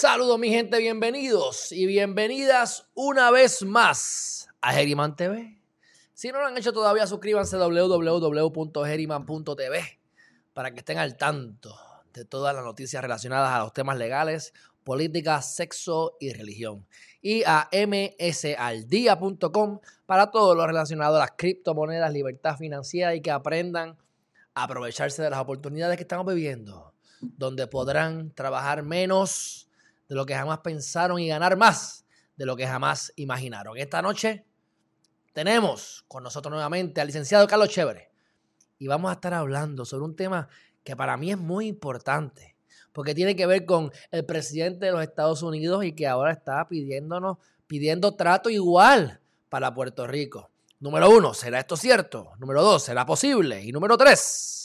Saludos mi gente, bienvenidos y bienvenidas una vez más a Geriman TV. Si no lo han hecho todavía, suscríbanse a www.geriman.tv para que estén al tanto de todas las noticias relacionadas a los temas legales, política, sexo y religión. Y a msaldía.com para todo lo relacionado a las criptomonedas, libertad financiera y que aprendan a aprovecharse de las oportunidades que estamos viviendo, donde podrán trabajar menos de lo que jamás pensaron y ganar más de lo que jamás imaginaron. Esta noche tenemos con nosotros nuevamente al licenciado Carlos Chévere y vamos a estar hablando sobre un tema que para mí es muy importante porque tiene que ver con el presidente de los Estados Unidos y que ahora está pidiéndonos, pidiendo trato igual para Puerto Rico. Número uno, ¿será esto cierto? Número dos, ¿será posible? Y número tres,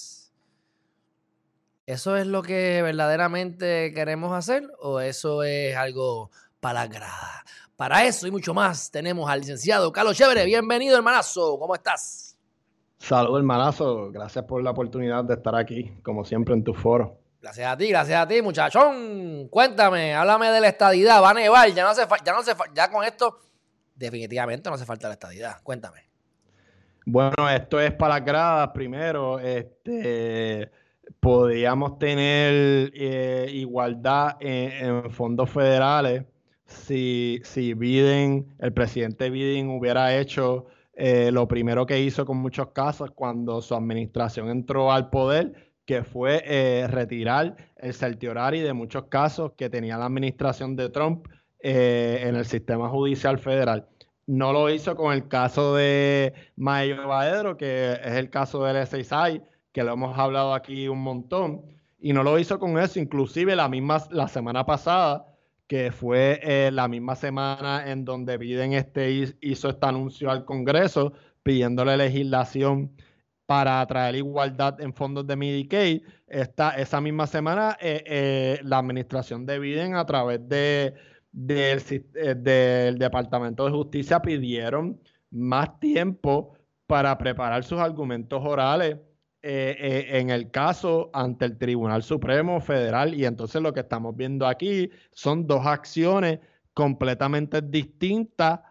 ¿Eso es lo que verdaderamente queremos hacer o eso es algo para grada? Para eso y mucho más tenemos al licenciado Carlos Chévere. Bienvenido, hermanazo. ¿Cómo estás? Saludos, hermanazo. Gracias por la oportunidad de estar aquí, como siempre, en tu foro. Gracias a ti, gracias a ti, muchachón. Cuéntame, háblame de la estadidad. Va a nevar, ya no hace ya no hace ya con esto, definitivamente no hace falta la estadidad. Cuéntame. Bueno, esto es para las gradas primero. Este podríamos tener eh, igualdad en, fondos federales si, si Biden, el presidente Biden hubiera hecho eh, lo primero que hizo con muchos casos cuando su administración entró al poder, que fue eh, retirar el certiorari de muchos casos que tenía la administración de Trump en el sistema judicial federal. No lo hizo con el caso de Mayo Baedro, que es el caso del SSI, que lo hemos hablado aquí un montón, y no lo hizo con eso, inclusive la misma, la semana pasada, que fue eh, la misma semana en donde Biden este hizo este anuncio al Congreso pidiéndole legislación para traer igualdad en fondos de Medicaid. Esta, esa misma semana, eh, eh, la administración de Biden, a través de, del Departamento de Justicia, pidieron más tiempo para preparar sus argumentos orales eh, eh, en el caso ante el Tribunal Supremo Federal. Y entonces lo que estamos viendo aquí son dos acciones completamente distintas,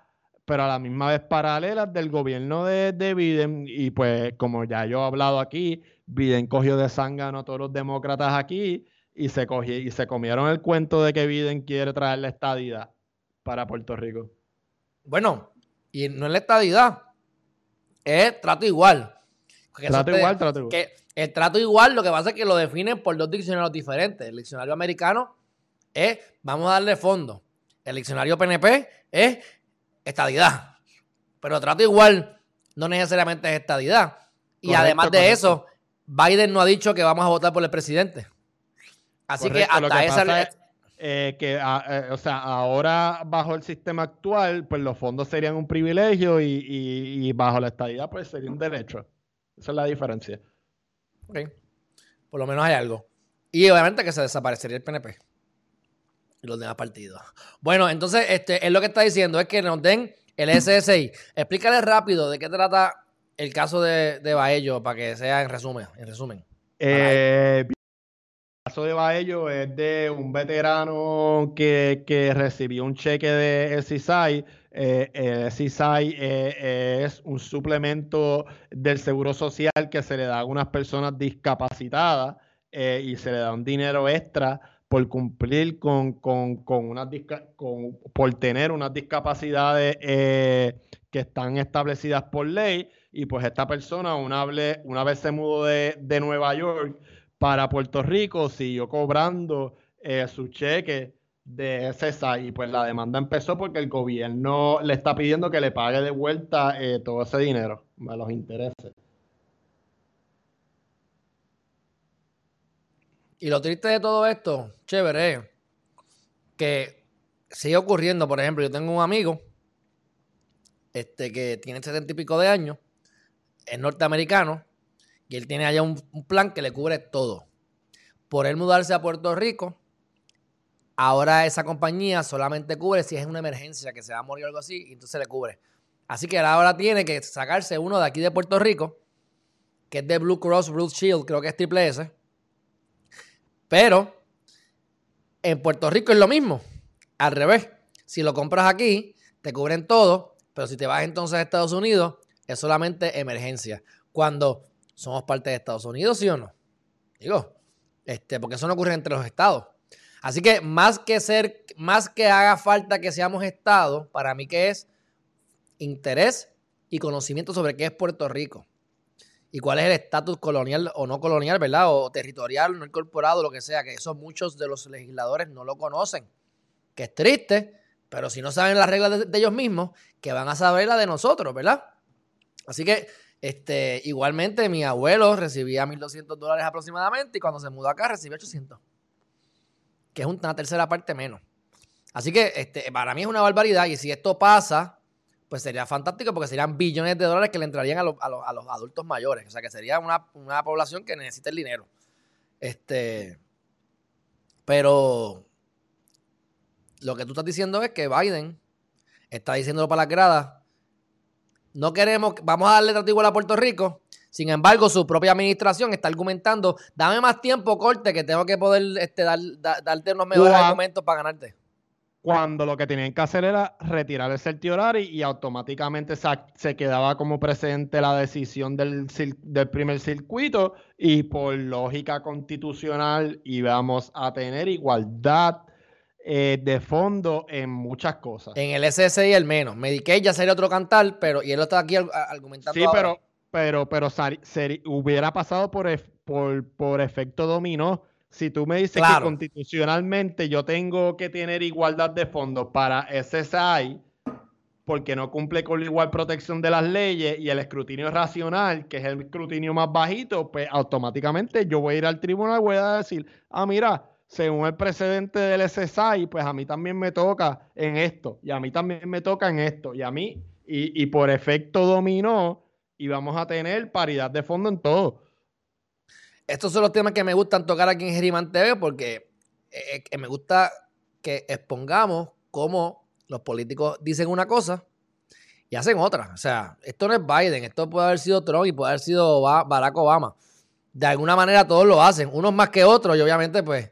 pero a la misma vez paralelas del gobierno de, Biden. Y pues como ya yo he hablado aquí, Biden cogió de zángano a todos los demócratas aquí y se, cogió, y se comieron el cuento de que Biden quiere traer la estadidad para Puerto Rico. Bueno, y no es la estadidad, es trato igual trato igual, trato igual. Que el trato igual, lo que pasa es que lo definen por dos diccionarios diferentes. El diccionario americano es vamos a darle fondo. El diccionario PNP es estadidad. Pero trato igual no necesariamente es estadidad. Y además de eso, Biden no ha dicho que vamos a votar por el presidente. Así que hasta esa. Eh, que, ah, eh, o sea, ahora bajo el sistema actual, pues los fondos serían un privilegio y, y bajo la estadidad, pues sería un derecho. Esa es la diferencia. Ok. Por lo menos hay algo. Y obviamente que se desaparecería el PNP. Y los demás partidos. Bueno, entonces, este, es lo que está diciendo es que nos den el SSI. Explícale rápido de qué trata el caso de, de Baello para que sea en resumen. En resumen. Eh, el caso de Baello es de un veterano que, que recibió un cheque de SSI eh, eh, CISAI eh, es un suplemento del seguro social que se le da a unas personas discapacitadas eh, y se le da un dinero extra por cumplir con, con, con unas con, por tener unas discapacidades que están establecidas por ley. Y pues esta persona una, una vez se mudó de, de Nueva York para Puerto Rico siguió cobrando su cheque de CESA y pues la demanda empezó porque el gobierno le está pidiendo que le pague de vuelta eh, todo ese dinero a los intereses. Y lo triste de todo esto, chévere, que sigue ocurriendo. Por ejemplo, yo tengo un amigo este, que tiene setenta y pico de años, es norteamericano, y él tiene allá un plan que le cubre todo. Por él mudarse a Puerto Rico, Ahora esa compañía solamente cubre si es una emergencia que se va a morir o algo así, y entonces le cubre. Así que ahora tiene que sacarse uno de aquí de Puerto Rico, que es de Blue Cross Blue Shield, creo que es triple S. Pero En Puerto Rico es lo mismo. Al revés. Si lo compras aquí, te cubren todo, pero si te vas entonces a Estados Unidos, es solamente emergencia. Cuando somos parte de Estados Unidos, ¿sí o no? Digo, este, porque eso no ocurre entre los estados. Así que más que ser, más que haga falta que seamos estados, para mí que es interés y conocimiento sobre qué es Puerto Rico y cuál es el estatus colonial o no colonial, ¿verdad? O territorial, no incorporado, lo que sea, que eso muchos de los legisladores no lo conocen. Que es triste, pero si no saben las reglas de, ellos mismos, que van a saber la de nosotros, ¿verdad? Así que, este, igualmente, mi abuelo recibía 1.200 dólares aproximadamente y cuando se mudó acá recibió 800, que es una tercera parte menos. Así que, este, para mí es una barbaridad y si esto pasa, pues sería fantástico porque serían billones de dólares que le entrarían a, los, adultos mayores. O sea, que sería una, población que necesita el dinero. Este, pero lo que tú estás diciendo es que Biden está diciéndolo para las gradas. No queremos, vamos a darle trato igual a Puerto Rico. Sin embargo, su propia administración está argumentando, dame más tiempo, corte, que tengo que poder este, dar, darte unos mejores argumentos para ganarte cuando lo que tenían que hacer era retirar el certiorari y automáticamente se, quedaba como presente la decisión del, del, primer circuito y por lógica constitucional íbamos a tener igualdad eh, de fondo en muchas cosas. En el SSI el menos. Medicaid ya sería otro cantar, pero y él lo está aquí argumentando. Sí, pero, pero, pero hubiera pasado por, por, por efecto dominó. Si tú me dices que constitucionalmente yo tengo que tener igualdad de fondos para SSI, porque no cumple con la igual protección de las leyes y el escrutinio racional, que es el escrutinio más bajito, pues automáticamente yo voy a ir al tribunal y voy a decir, ah, mira, según el precedente del SSI, pues a mí también me toca en esto, y a mí también me toca en esto, y a mí, y, y por efecto dominó, y vamos a tener paridad de fondo en todo. Estos son los temas que me gustan tocar aquí en Geriman TV porque eh, eh, me gusta que expongamos cómo los políticos dicen una cosa y hacen otra. O sea, esto no es Biden, esto puede haber sido Trump y puede haber sido Barack Obama. De alguna manera todos lo hacen, unos más que otros y obviamente pues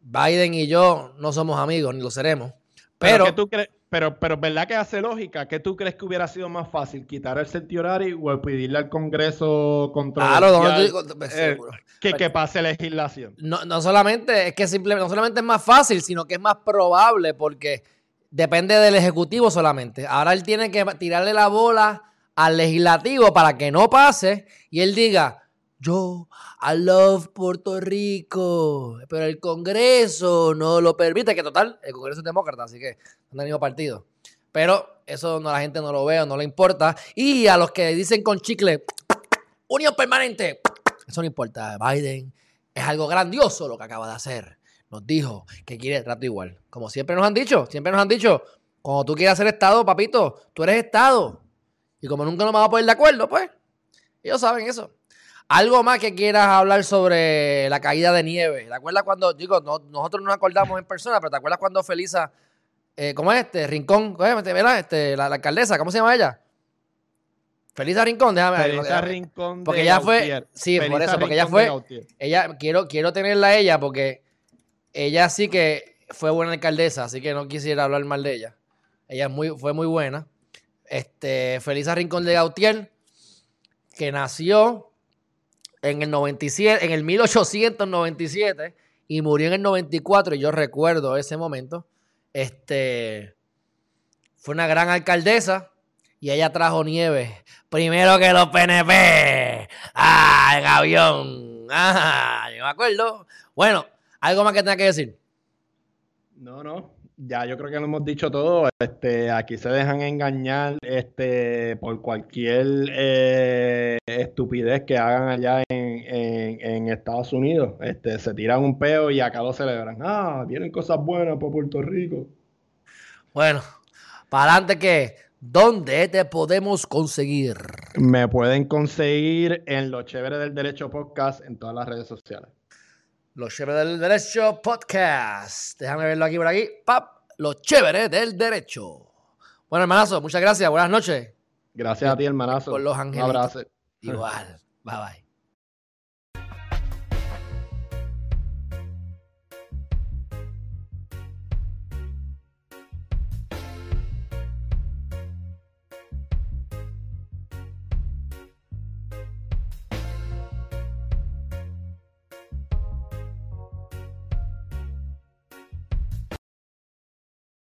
Biden y yo no somos amigos ni lo seremos. Pero, ¿Pero tú crees? Pero, pero ¿verdad que hace lógica? ¿Qué tú crees que hubiera sido más fácil? ¿Quitar el certiorari o pedirle al Congreso controversial pues, eh, que, que, pase legislación? No, no solamente es que simplemente, no solamente es más fácil, sino que es más probable porque depende del Ejecutivo solamente. Ahora él tiene que tirarle la bola al legislativo para que no pase y él diga, yo, I love Puerto Rico, pero el Congreso no lo permite, que total, el Congreso es demócrata, así que no han partido. Pero eso no la gente no lo ve no le importa. Y a los que dicen con chicle, unión permanente, eso no importa. Biden es algo grandioso lo que acaba de hacer. Nos dijo que quiere trato igual. Como siempre nos han dicho, siempre nos han dicho, cuando tú quieras ser Estado, papito, tú eres Estado. Y como nunca nos vamos a poner de acuerdo, pues, ellos saben eso. Algo más que quieras hablar sobre la caída de nieve. ¿Te acuerdas cuando, digo, nosotros no nos acordamos en persona, pero ¿te acuerdas cuando Felisa, eh, ¿cómo es este? Rincón, ¿verdad? Este, la, alcaldesa, ¿cómo se llama ella? Felisa Rincón, déjame. Felisa Rincón. Porque ella fue. Sí, por eso, porque ella fue. Ella, quiero, quiero tenerla a ella porque ella sí que fue buena alcaldesa, así que no quisiera hablar mal de ella. Ella muy, fue muy buena. Este, Felisa Rincón de Gautier, que nació en el 97, en el 1897 y murió en el 94 y yo recuerdo ese momento. Este fue una gran alcaldesa y ella trajo nieve primero que los PNP. Ah, en avión. Ah, yo me acuerdo. Bueno, algo más que tenga que decir. No, no ya yo creo que lo hemos dicho todo. Este, aquí se dejan engañar este, por cualquier eh, estupidez que hagan allá en, Estados Unidos. Este, se tiran un peo y acá lo celebran. Ah, vienen cosas buenas por Puerto Rico. Bueno, para adelante que, ¿dónde te podemos conseguir? Me pueden conseguir en Los Chéveres del Derecho Podcast en todas las redes sociales. Los Chéveres del Derecho Podcast. Déjame verlo aquí por aquí. Pap, los Chéveres del Derecho. Bueno, hermanazo, muchas gracias. Buenas noches. Gracias a ti, hermanazo. Por los ángeles. Un abrazo. Igual. Bye bye.